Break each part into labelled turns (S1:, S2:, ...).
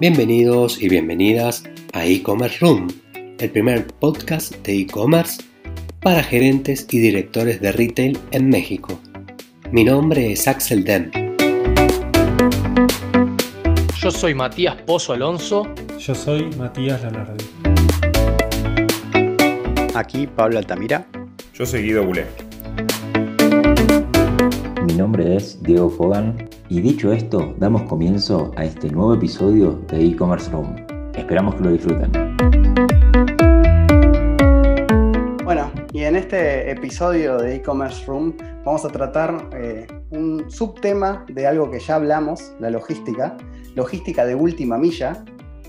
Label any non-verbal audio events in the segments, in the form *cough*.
S1: Bienvenidos y bienvenidas a e-commerce room, el primer podcast de e-commerce para gerentes y directores de retail en México. Mi nombre es Axel Dem.
S2: Yo soy Matías Pozo Alonso.
S3: Yo soy Matías Lanardi.
S4: Aquí Pablo Altamira.
S5: Yo soy Guido Bulé.
S6: Mi nombre es Diego Fogan y dicho esto, damos comienzo a este nuevo episodio de e-commerce room. Esperamos que lo disfruten.
S4: Bueno, y en este episodio de e-commerce room vamos a tratar eh, un subtema de algo que ya hablamos, la logística, logística de última milla,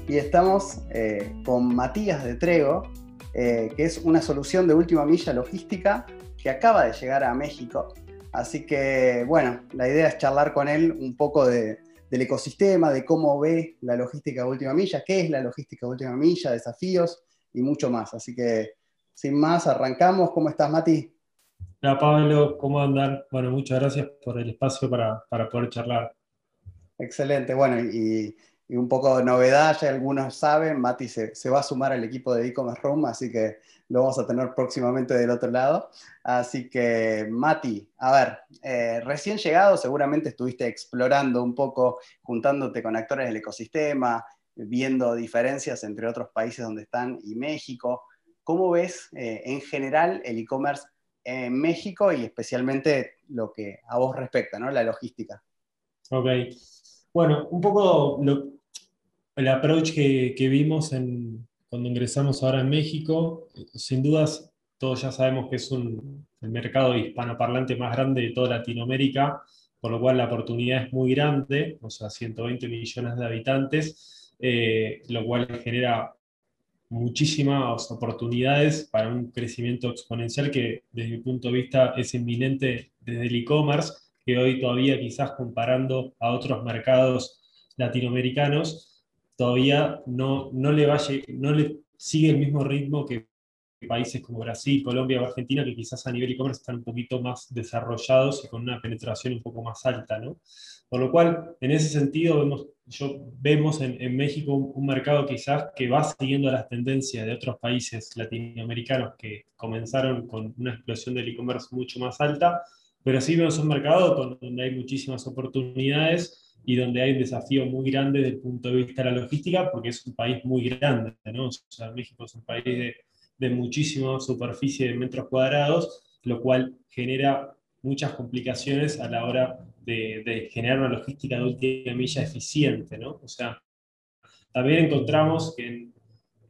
S4: y estamos eh, con Matías de Trego, eh, que es una solución de última milla logística que acaba de llegar a México. Así que, bueno, la idea es charlar con él un poco del ecosistema, de cómo ve la logística de última milla, qué es la logística de última milla, desafíos y mucho más. Así que, sin más, arrancamos. ¿Cómo estás, Mati?
S3: Hola, Pablo, ¿cómo andan? Bueno, muchas gracias por el espacio para, para poder charlar.
S4: Excelente, bueno, y, y un poco de novedad, ya algunos saben, Mati se, se va a sumar al equipo de e-commerce room, así que lo vamos a tener próximamente del otro lado. Así que, Mati, a ver, eh, recién llegado, seguramente estuviste explorando un poco, juntándote con actores del ecosistema, viendo diferencias entre otros países donde están y México. ¿Cómo ves eh, en general el e-commerce en México y especialmente lo que a vos respecta, ¿no? la logística?
S3: Ok. Bueno, un poco lo, el approach que, vimos cuando ingresamos ahora en México, sin dudas, todos ya sabemos que es el mercado hispanoparlante más grande de toda Latinoamérica, por lo cual la oportunidad es muy grande, o sea, 120 millones de habitantes, eh, lo cual genera muchísimas oportunidades para un crecimiento exponencial que desde mi punto de vista es inminente desde el e-commerce, que hoy todavía quizás comparando a otros mercados latinoamericanos, todavía no, no, le vaya, no le sigue el mismo ritmo que países como Brasil, Colombia o Argentina, que quizás a nivel e-commerce están un poquito más desarrollados y con una penetración un poco más alta. ¿no? Por lo cual, en ese sentido, vemos, yo, vemos en, en México un, un, mercado quizás que va siguiendo las tendencias de otros países latinoamericanos que comenzaron con una explosión del e-commerce mucho más alta, pero sí vemos un mercado donde hay muchísimas oportunidades y donde hay un desafío muy grande desde el punto de vista de la logística, porque es un país muy grande, ¿no? O sea, México es un país de, muchísima superficie de metros cuadrados, lo cual genera muchas complicaciones a la hora de, generar una logística de última milla eficiente, ¿no? O sea, también encontramos que en,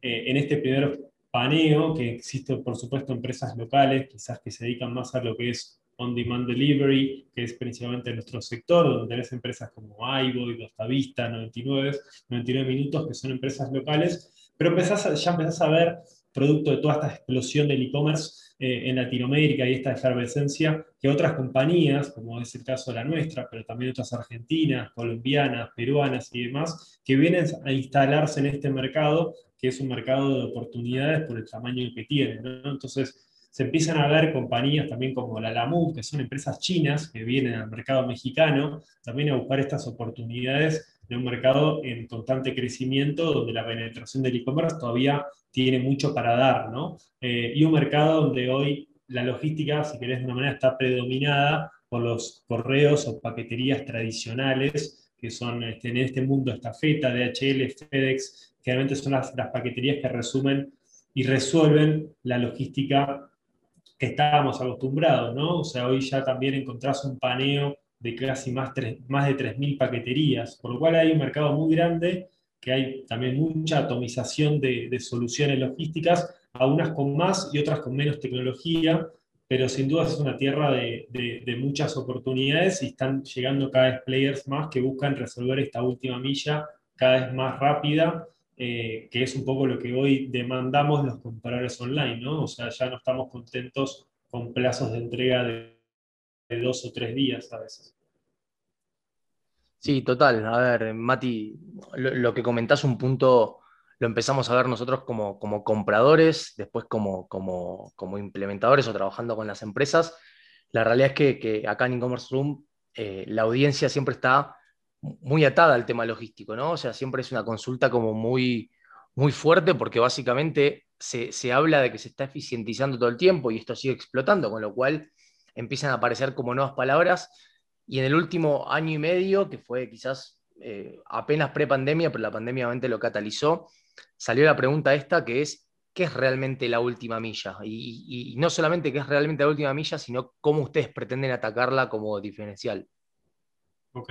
S3: eh, en este primer paneo, que existe por supuesto empresas locales, quizás que se dedican más a lo que es on-demand delivery, que es principalmente nuestro sector, donde tenés empresas como iBoy, Dostavista, 99, 99 Minutos, que son empresas locales, pero empezás ya empezás a ver, producto de toda esta explosión del e-commerce eh, en Latinoamérica y esta efervescencia, que otras compañías, como es el caso de la nuestra, pero también otras argentinas, colombianas, peruanas y demás, que vienen a instalarse en este mercado, que es un mercado de oportunidades por el tamaño que tiene. ¿no? Entonces, se empiezan a ver compañías también como la Lamu, que son empresas chinas que vienen al mercado mexicano, también a buscar estas oportunidades de un mercado en constante crecimiento, donde la penetración del e-commerce todavía tiene mucho para dar, ¿no? Eh, y un mercado donde hoy la logística, si querés de una manera, está predominada por los correos o paqueterías tradicionales, que son este, en este mundo estafeta, DHL, FedEx, generalmente son las, las paqueterías que resumen y resuelven la logística que estábamos acostumbrados, ¿no? O sea, hoy ya también encontrás un paneo de casi más, tres, más de 3.000 paqueterías, por lo cual hay un mercado muy grande, que hay también mucha atomización de, soluciones logísticas, algunas con más y otras con menos tecnología, pero sin duda es una tierra de, de, de, muchas oportunidades y están llegando cada vez players más que buscan resolver esta última milla cada vez más rápida eh, que es un poco lo que hoy demandamos los compradores online, ¿no? O sea, ya no estamos contentos con plazos de entrega de, dos o tres días a veces.
S2: Sí, total. A ver, Mati, lo, lo, que comentás un punto lo empezamos a ver nosotros como, como compradores, después como, como, como, implementadores o trabajando con las empresas. La realidad es que, que acá en e-commerce room eh, la audiencia siempre está muy atada al tema logístico, ¿no? O sea, siempre es una consulta como muy, muy fuerte porque básicamente se, se, habla de que se está eficientizando todo el tiempo y esto sigue explotando, con lo cual empiezan a aparecer como nuevas palabras. Y en el último año y medio, que fue quizás eh, apenas pre-pandemia, pero la pandemia obviamente lo catalizó, salió la pregunta esta que es, ¿qué es realmente la última milla? Y, y no solamente qué es realmente la última milla, sino cómo ustedes pretenden atacarla como diferencial.
S3: Ok.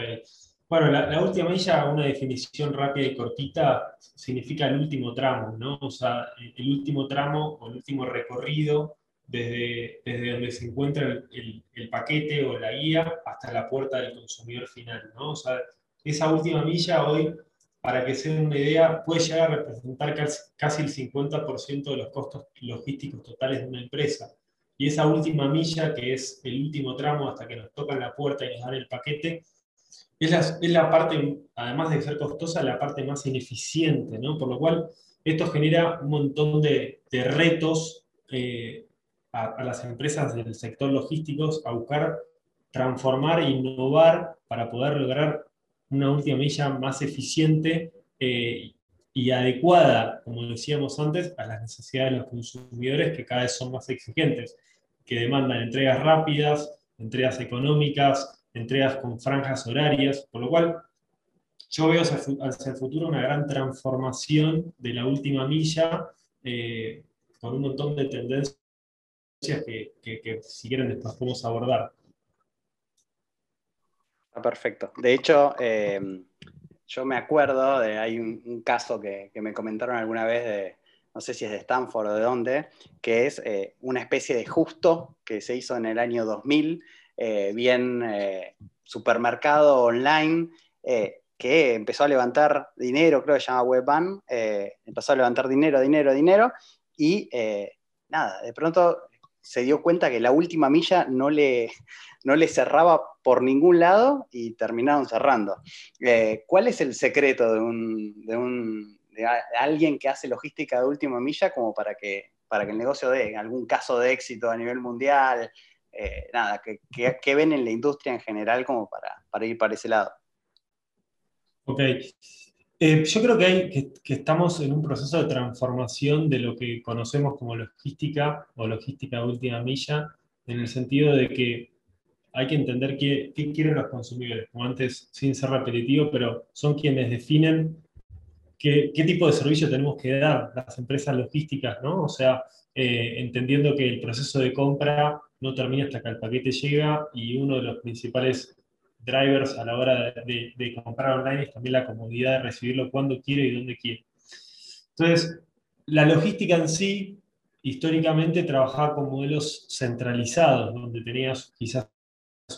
S3: Bueno, la, última milla, una definición rápida y cortita, significa el último tramo, ¿no? O sea, el último tramo o el último recorrido desde, desde donde se encuentra el, el, paquete o la guía hasta la puerta del consumidor final, ¿no? O sea, esa última milla hoy, para que se den una idea, puede llegar a representar casi el 50% de los costos logísticos totales de una empresa. Y esa última milla, que es el último tramo hasta que nos tocan la puerta y nos dan el paquete, es la, parte, además de ser costosa, la parte más ineficiente, ¿no? Por lo cual, esto genera un montón de, retos eh, a, a, las empresas del sector logístico a buscar transformar e innovar para poder lograr una última milla más eficiente eh, y adecuada, como decíamos antes, a las necesidades de los consumidores que cada vez son más exigentes, que demandan entregas rápidas, entregas económicas, entregas con franjas horarias, por lo cual yo veo hacia, el futuro una gran transformación de la última milla eh, con un montón de tendencias que, si quieren después podemos abordar.
S4: Perfecto. De hecho, eh, yo me acuerdo de, hay un, caso que, que, me comentaron alguna vez de, no sé si es de Stanford o de dónde, que es eh, una especie de justo que se hizo en el año 2000 eh, bien eh, supermercado online, eh, que empezó a levantar dinero, creo que se llama Webban, empezó a levantar dinero, dinero, dinero, y nada, de pronto se dio cuenta que la última milla no le, no le cerraba por ningún lado y terminaron cerrando. ¿Cuál es el secreto de, un, de, un, alguien que hace logística de última milla como para que, para que el negocio dé algún caso de éxito a nivel mundial? Eh, nada, que, ven en la industria en general como para, ir para ese lado.
S3: Ok. Eh, yo creo que, hay, que, estamos en un proceso de transformación de lo que conocemos como logística o logística de última milla, en el sentido de que hay que entender qué, qué quieren los consumidores, como antes, sin ser repetitivo, pero son quienes definen qué, qué, tipo de servicio tenemos que dar las empresas logísticas, ¿no? O sea, eh, entendiendo que el proceso de compra no termina hasta que el paquete llega y uno de los principales drivers a la hora de, comprar online es también la comodidad de recibirlo cuando quiere y dónde quiere. Entonces, la logística en sí, históricamente trabajaba con modelos centralizados, donde tenías quizás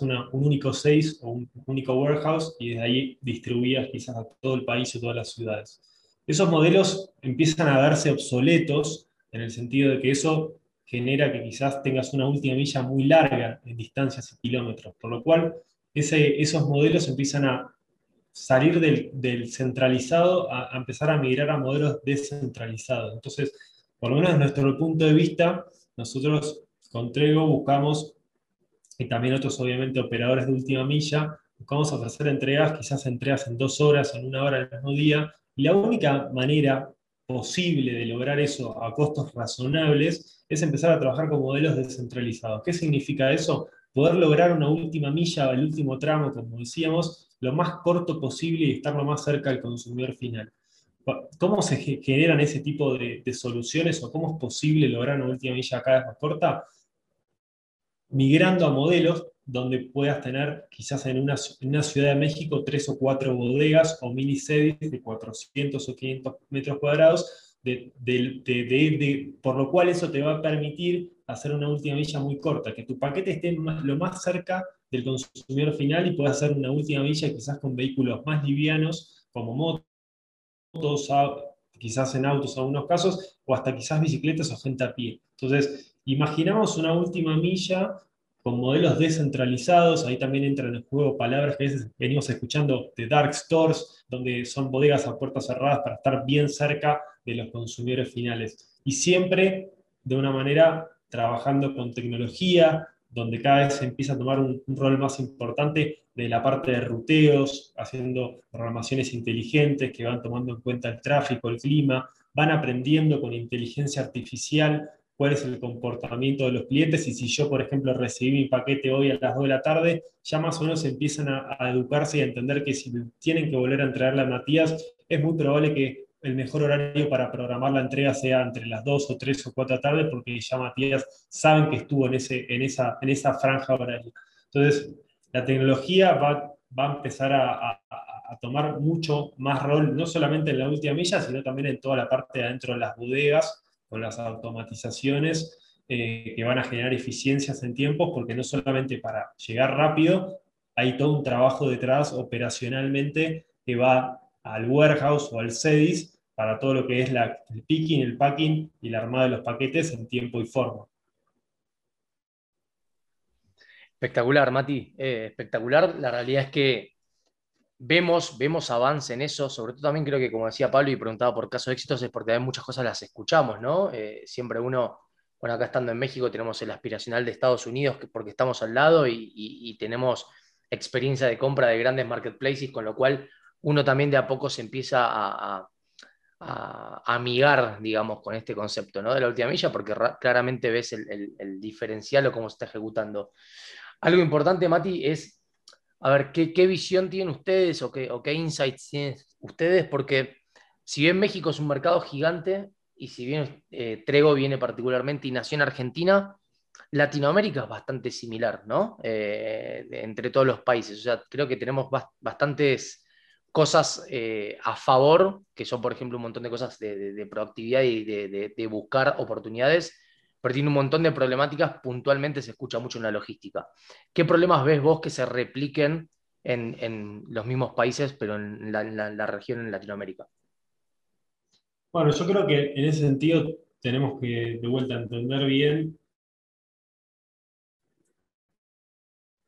S3: un único sales o un único warehouse y desde ahí distribuías quizás a todo el país o todas las ciudades. Esos modelos empiezan a darse obsoletos en el sentido de que eso genera que quizás tengas una última milla muy larga en distancias y kilómetros, por lo cual esos modelos empiezan a salir del, centralizado a, empezar a migrar a modelos descentralizados. Entonces, por lo menos desde nuestro punto de vista, nosotros con Trego buscamos, y también otros obviamente operadores de última milla, buscamos ofrecer entregas, quizás entregas en dos horas, en una hora del mismo día, y la única manera posible de lograr eso a costos razonables es empezar a trabajar con modelos descentralizados. ¿Qué significa eso? Poder lograr una última milla, el último tramo, como decíamos, lo más corto posible y estar lo más cerca del consumidor final. ¿Cómo se generan ese tipo de, soluciones o cómo es posible lograr una última milla cada vez más corta? Migrando a modelos donde puedas tener quizás en una, en una, Ciudad de México tres o cuatro bodegas o mini sedes de 400 o 500 metros cuadrados, por lo cual eso te va a permitir hacer una última milla muy corta, que tu paquete esté lo más cerca del consumidor final y puedas hacer una última milla quizás con vehículos más livianos como motos, quizás en autos en algunos casos, o hasta quizás bicicletas o gente a pie. Entonces, imaginamos una última milla con modelos descentralizados, ahí también entran en juego palabras que a veces venimos escuchando de dark stores, donde son bodegas a puertas cerradas para estar bien cerca de los consumidores finales. Y siempre de una manera trabajando con tecnología, donde cada vez se empieza a tomar un, rol más importante de la parte de ruteos, haciendo programaciones inteligentes que van tomando en cuenta el tráfico, el clima, van aprendiendo con inteligencia artificial cuál es el comportamiento de los clientes y si yo, por ejemplo, recibí mi paquete hoy a las 2 de la tarde, ya más o menos empiezan a, educarse y a entender que si tienen que volver a entregarle a Matías, es muy probable que el mejor horario para programar la entrega sea entre las 2 o 3 o 4 de la tarde, porque ya Matías saben que estuvo en, ese, en, esa, en esa franja horaria. Entonces, la tecnología va, va a empezar a, a, tomar mucho más rol, no solamente en la última milla, sino también en toda la parte de adentro de las bodegas, con las automatizaciones eh, que van a generar eficiencias en tiempos, porque no solamente para llegar rápido, hay todo un trabajo detrás operacionalmente que va al warehouse o al CEDIS para todo lo que es el picking, el packing y la armada de los paquetes en tiempo y forma.
S2: Espectacular, Mati, eh, espectacular. La realidad es que vemos, vemos avance en eso, sobre todo también creo que como decía Pablo y preguntaba por casos de éxitos es porque hay muchas cosas las escuchamos, ¿no? Eh, siempre uno, bueno, acá estando en México tenemos el aspiracional de Estados Unidos porque estamos al lado y, tenemos experiencia de compra de grandes marketplaces, con lo cual uno también de a poco se empieza a, amigar, digamos, con este concepto, ¿no? De la última milla, porque claramente ves el, el diferencial o cómo se está ejecutando. Algo importante, Mati, es a ver, ¿qué, visión tienen ustedes o qué, insights tienen ustedes? Porque si bien México es un mercado gigante y si bien eh, Trego viene particularmente y nació en Argentina, Latinoamérica es bastante similar, ¿no? Eh, entre todos los países. O sea, creo que tenemos bastantes cosas eh, a favor, que son, por ejemplo, un montón de cosas de, proactividad y de, buscar oportunidades pero tiene un montón de problemáticas, puntualmente se escucha mucho en la logística. ¿Qué problemas ves vos que se repliquen en, los mismos países, pero en la, región en Latinoamérica?
S3: Bueno, yo creo que en ese sentido tenemos que de vuelta entender bien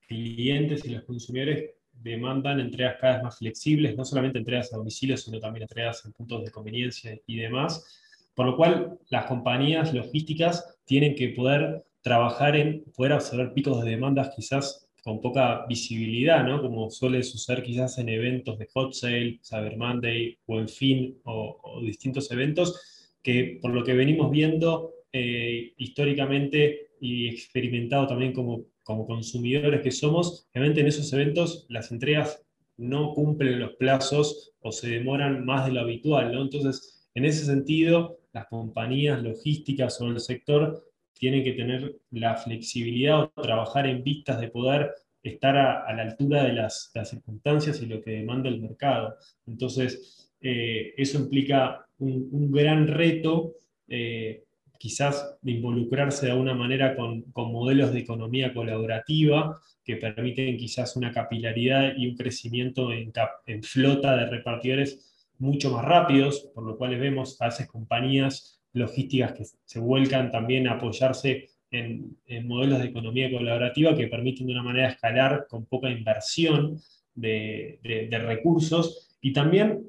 S3: clientes y los consumidores demandan entregas cada vez más flexibles, no solamente entregas a domicilio, sino también entregas en puntos de conveniencia y demás. Por lo cual, las compañías logísticas tienen que poder trabajar en poder absorber picos de demandas quizás con poca visibilidad, ¿no? Como suele suceder quizás en eventos de Hot Sale, Cyber Monday o en fin, o, distintos eventos, que por lo que venimos viendo eh, históricamente y experimentado también como, como consumidores que somos, realmente en esos eventos las entregas no cumplen los plazos o se demoran más de lo habitual, ¿no? Entonces, en ese sentido, las compañías logísticas o el sector tienen que tener la flexibilidad o trabajar en vistas de poder estar a, la altura de las, circunstancias y lo que demanda el mercado. Entonces, eh, eso implica un, gran reto, eh, quizás de involucrarse de alguna manera con, modelos de economía colaborativa que permiten quizás una capilaridad y un crecimiento en, en flota de repartidores mucho más rápidos, por lo cual vemos a esas compañías logísticas que se vuelcan también a apoyarse en, modelos de economía colaborativa que permiten de una manera escalar con poca inversión de, recursos y también,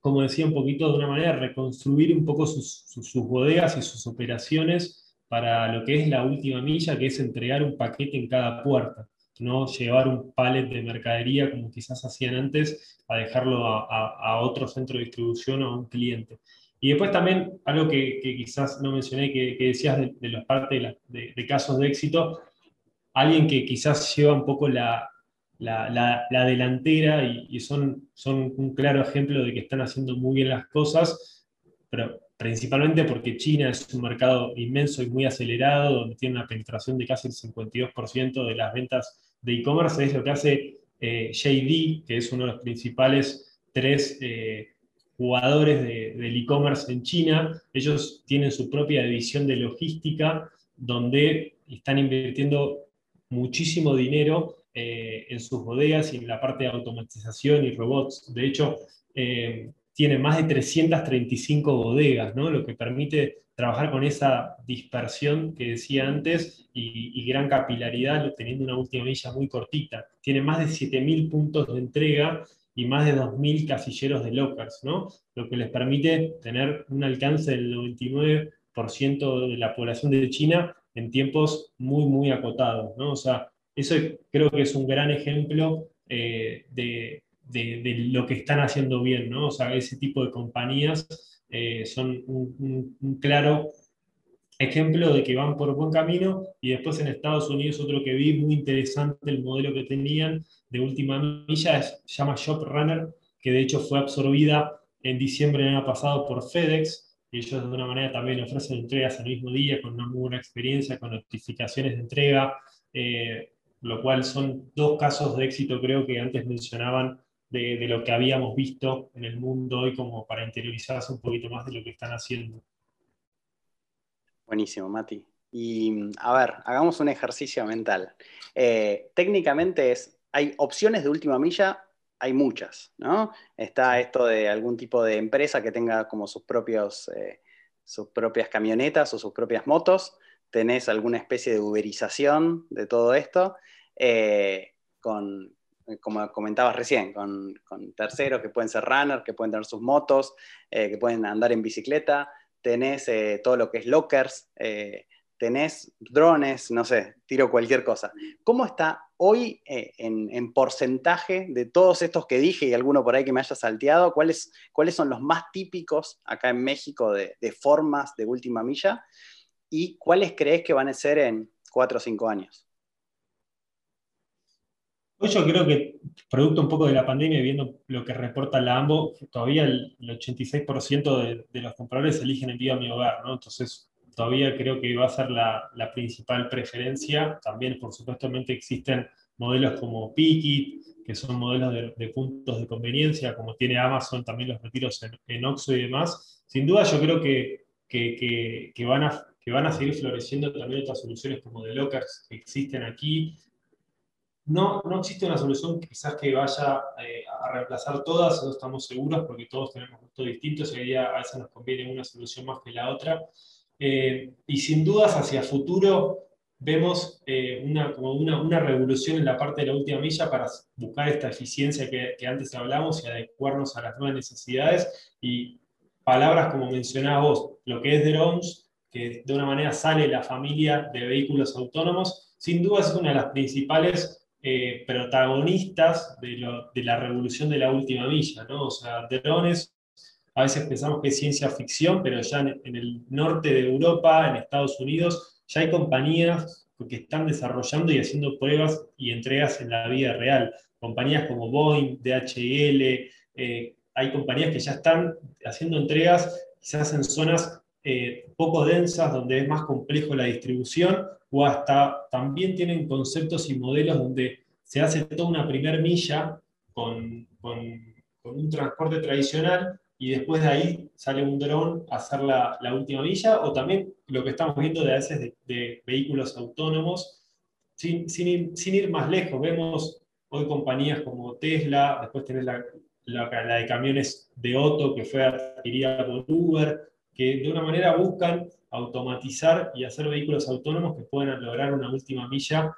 S3: como decía un poquito, de una manera reconstruir un poco sus, sus bodegas y sus operaciones para lo que es la última milla, que es entregar un paquete en cada puerta no llevar un pallet de mercadería como quizás hacían antes a dejarlo a, otro centro de distribución o a un cliente. Y después también algo que, quizás no mencioné, que, decías de, de los partes de, casos de éxito, alguien que quizás lleva un poco la, la, delantera y, son, son un claro ejemplo de que están haciendo muy bien las cosas, pero principalmente porque China es un mercado inmenso y muy acelerado, donde tiene una penetración de casi el 52% de las ventas de e-commerce, es lo que hace eh, JD, que es uno de los principales tres eh, jugadores del e-commerce en China. Ellos tienen su propia división de logística, donde están invirtiendo muchísimo dinero eh, en sus bodegas y en la parte de automatización y robots. De hecho, tiene más de 335 bodegas, ¿no? lo que permite trabajar con esa dispersión que decía antes y, gran capilaridad, teniendo una última milla muy cortita. Tiene más de 7.000 puntos de entrega y más de 2.000 casilleros de lockers, ¿no? lo que les permite tener un alcance del 99% de la población de China en tiempos muy, muy acotados, ¿no? O sea, eso creo que es un gran ejemplo eh, de, lo que están haciendo bien, ¿no? O sea, ese tipo de compañías eh, son un, claro ejemplo de que van por buen camino y después en Estados Unidos otro que vi muy interesante el modelo que tenían de última milla se llama Shop Runner que de hecho fue absorbida en diciembre del año pasado por FedEx y ellos de alguna manera también ofrecen entregas el mismo día con una muy buena experiencia, con notificaciones de entrega, eh, lo cual son dos casos de éxito creo que antes mencionaban de, de, lo que habíamos visto en el mundo hoy como para interiorizarse un poquito más de lo que están haciendo.
S4: Buenísimo, Mati. Y a ver, hagamos un ejercicio mental. Eh, técnicamente es, hay opciones de última milla, hay muchas, ¿no? Está esto de algún tipo de empresa que tenga como sus, propios, eh, sus propias camionetas o sus propias motos. Tenés alguna especie de uberización de todo esto, eh, con, como comentabas recién, con, terceros que pueden ser runners, que pueden tener sus motos, que pueden andar en bicicleta tenés eh, todo lo que es lockers, eh, tenés drones, no sé, tiro cualquier cosa. ¿Cómo está hoy eh, en, porcentaje de todos estos que dije y alguno por ahí que me haya salteado? ¿Cuáles, cuáles son los más típicos acá en México de formas de última milla? ¿Y cuáles crees que van a ser en cuatro o cinco años?
S3: Hoy yo creo que, producto un poco de la pandemia, viendo lo que reporta la AMBO, todavía el, 86% de, los compradores eligen envío a mi hogar, ¿no? Entonces, todavía creo que va a ser la, principal preferencia. También, por supuesto, existen modelos como Pikit, que son modelos de, puntos de conveniencia, como tiene Amazon, también los retiros en, en Oxxo y demás. Sin duda, yo creo que, que, que, van a, que van a seguir floreciendo también otras soluciones como de lockers que existen aquí, no, no existe una solución quizás que vaya eh, a reemplazar todas, no estamos seguros porque todos tenemos gustos distintos y a veces nos conviene una solución más que la otra. Eh, y sin dudas hacia futuro vemos eh, una, como una, una, revolución en la parte de la última milla para buscar esta eficiencia que, antes hablamos y adecuarnos a las nuevas necesidades. Y palabras como mencionaba vos, lo que es drones, que de una manera sale la familia de vehículos autónomos, sin duda es una de las principales eh, protagonistas de, la revolución de la última milla, ¿no? O sea, drones, a veces pensamos que es ciencia ficción, pero ya en, el norte de Europa, en Estados Unidos, ya hay compañías que están desarrollando y haciendo pruebas y entregas en la vida real. Compañías como Boeing, DHL, eh, hay compañías que ya están haciendo entregas quizás en zonas eh, poco densas, donde es más complejo la distribución, o hasta también tienen conceptos y modelos donde se hace toda una primer milla con, con, un transporte tradicional y después de ahí sale un dron a hacer la, la, última milla, o también lo que estamos viendo de a veces de, vehículos autónomos, sin, sin, ir, sin, ir, más lejos. Vemos hoy compañías como Tesla, después tenés la, la, de camiones de Otto que fue adquirida por Uber, que de una manera buscan automatizar y hacer vehículos autónomos que puedan lograr una última milla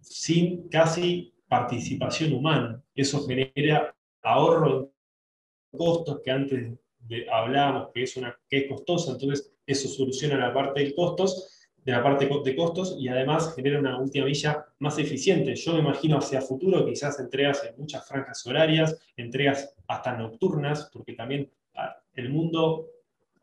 S3: sin casi participación humana. Eso genera ahorro de costos que antes hablábamos que es, una, que es costosa, entonces eso soluciona la parte de costos, de la parte de costos y además genera una última milla más eficiente. Yo me imagino hacia futuro quizás entregas en muchas franjas horarias, entregas hasta nocturnas, porque también ah, el mundo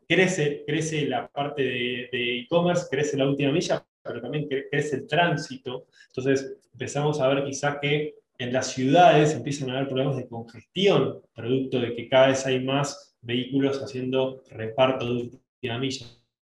S3: crece, crece la parte de e-commerce, crece la última milla, pero también crece el tránsito. Entonces empezamos a ver quizás que en las ciudades empiezan a haber problemas de congestión, producto de que cada vez hay más vehículos haciendo reparto de última milla.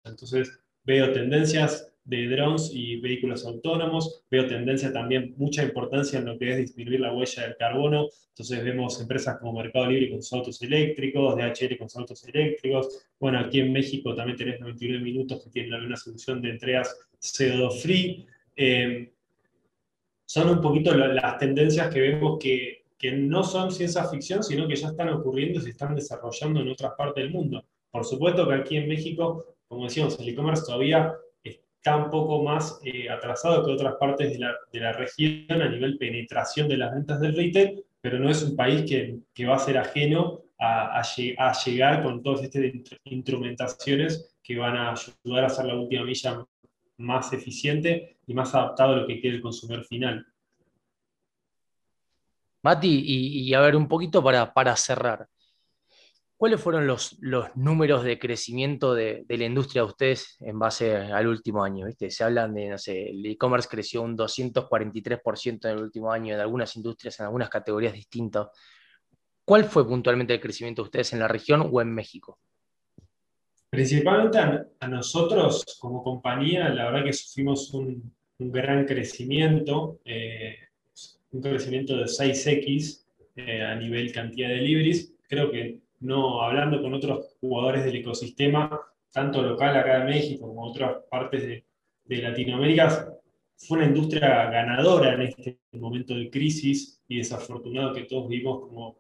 S3: Entonces veo tendencias de drones y vehículos autónomos. Veo tendencia también, mucha importancia en lo que es disminuir la huella del carbono. Entonces vemos empresas como Mercado Libre con sus autos eléctricos, DHL con sus autos eléctricos. Bueno, aquí en México también tenés 99 minutos que tienen una solución de entregas CO2 free. Eh, son un poquito las tendencias que vemos que, que no son ciencia ficción, sino que ya están ocurriendo y se están desarrollando en otras partes del mundo. Por supuesto que aquí en México, como decíamos, el e-commerce todavía está un poco más eh, atrasado que otras partes de la, de la, región a nivel penetración de las ventas del retail, pero no es un país que, que va a ser ajeno a, a, llegar con todas estas instrumentaciones que van a ayudar a hacer la última milla más eficiente y más adaptado a lo que quiere el consumidor final.
S2: Mati, y, a ver, un poquito para, para cerrar. ¿Cuáles fueron los, los, números de crecimiento de, la industria de ustedes en base al último año? ¿viste? Se hablan de, no sé, el e-commerce creció un 243% en el último año en algunas industrias, en algunas categorías distintas. ¿Cuál fue puntualmente el crecimiento de ustedes en la región o en México?
S3: Principalmente a, nosotros como compañía, la verdad que sufrimos un, gran crecimiento, eh, un crecimiento de 6x eh, a nivel cantidad de deliveries. Creo que no hablando con otros jugadores del ecosistema, tanto local acá en México como otras partes de, Latinoamérica, fue una industria ganadora en este momento de crisis y desafortunado que todos vivimos como,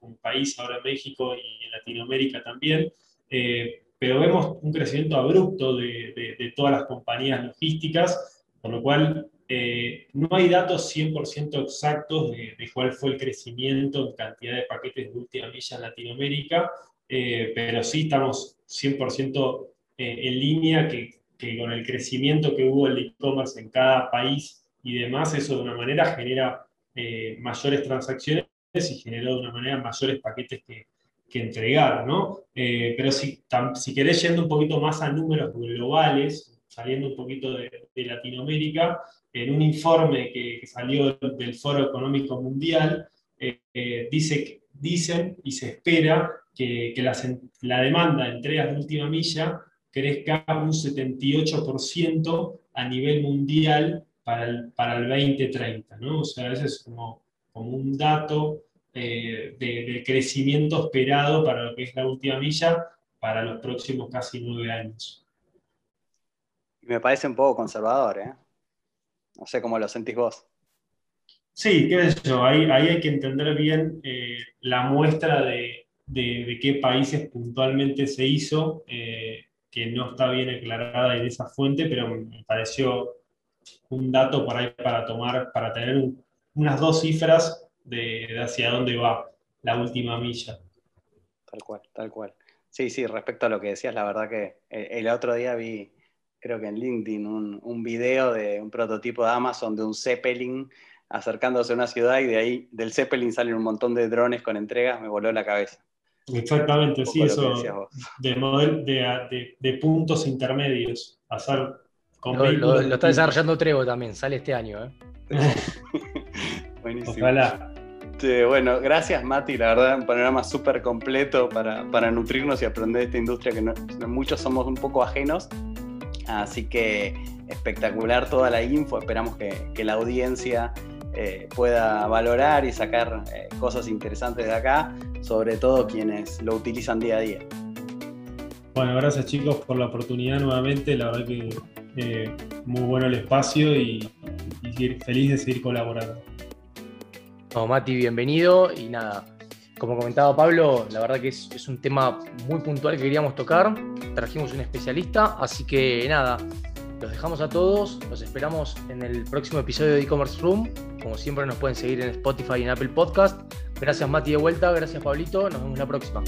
S3: un país ahora en México y en Latinoamérica también. Eh, pero vemos un crecimiento abrupto de, de, todas las compañías logísticas, por lo cual eh, no hay datos 100% exactos de, cuál fue el crecimiento en cantidad de paquetes de última milla en Latinoamérica, eh, pero sí estamos 100% eh, en línea que, con el crecimiento que hubo el e-commerce en cada país y demás, eso de una manera genera mayores transacciones y generó de una manera mayores paquetes que, que entregar, ¿no? Pero si, si querés yendo un poquito más a números globales, saliendo un poquito de, Latinoamérica, en un informe que, salió del Foro Económico Mundial, eh, eh, dice, dicen y se espera que, la demanda de entregas de última milla crezca un 78% a nivel mundial para el, para el 2030, ¿no? O sea, ese es como, como un dato eh, de, crecimiento esperado para lo que es la última milla para los próximos casi nueve años.
S4: Me parece un poco conservador, ¿eh? No sé cómo lo sentís vos.
S3: Sí, qué sé yo, ahí, hay que entender bien eh, la muestra de, qué países puntualmente se hizo, eh, que no está bien aclarada en esa fuente, pero me pareció un dato por ahí para tomar, para tener unas dos cifras de, hacia dónde va la última milla.
S4: Tal cual, tal cual. Sí, sí, respecto a lo que decías, la verdad que el, otro día vi, creo que en LinkedIn, un, un, video de un prototipo de Amazon de un Zeppelin acercándose a una ciudad y de ahí del Zeppelin salen un montón de drones con entregas, me voló la cabeza.
S3: Exactamente, sí, eso de, de, de, puntos intermedios. Hacer
S2: lo, lo, está desarrollando Trevo también, sale este año. ¿eh? *laughs*
S4: Buenísimo. Ojalá bueno, gracias Mati, la verdad, un panorama súper completo para, nutrirnos y aprender de esta industria que muchos somos un poco ajenos. Así que espectacular toda la info, esperamos que, la audiencia eh, pueda valorar y sacar eh, cosas interesantes de acá, sobre todo quienes lo utilizan día a día.
S3: Bueno, gracias chicos por la oportunidad nuevamente, la verdad que eh, muy bueno el espacio y feliz de seguir colaborando.
S2: Mati, bienvenido. Y nada, como comentaba Pablo, la verdad que es, un tema muy puntual que queríamos tocar. Trajimos un especialista, así que nada, los dejamos a todos. Los esperamos en el próximo episodio de e-commerce room. Como siempre, nos pueden seguir en Spotify y en Apple Podcast. Gracias, Mati, de vuelta. Gracias, Pablito. Nos vemos la próxima.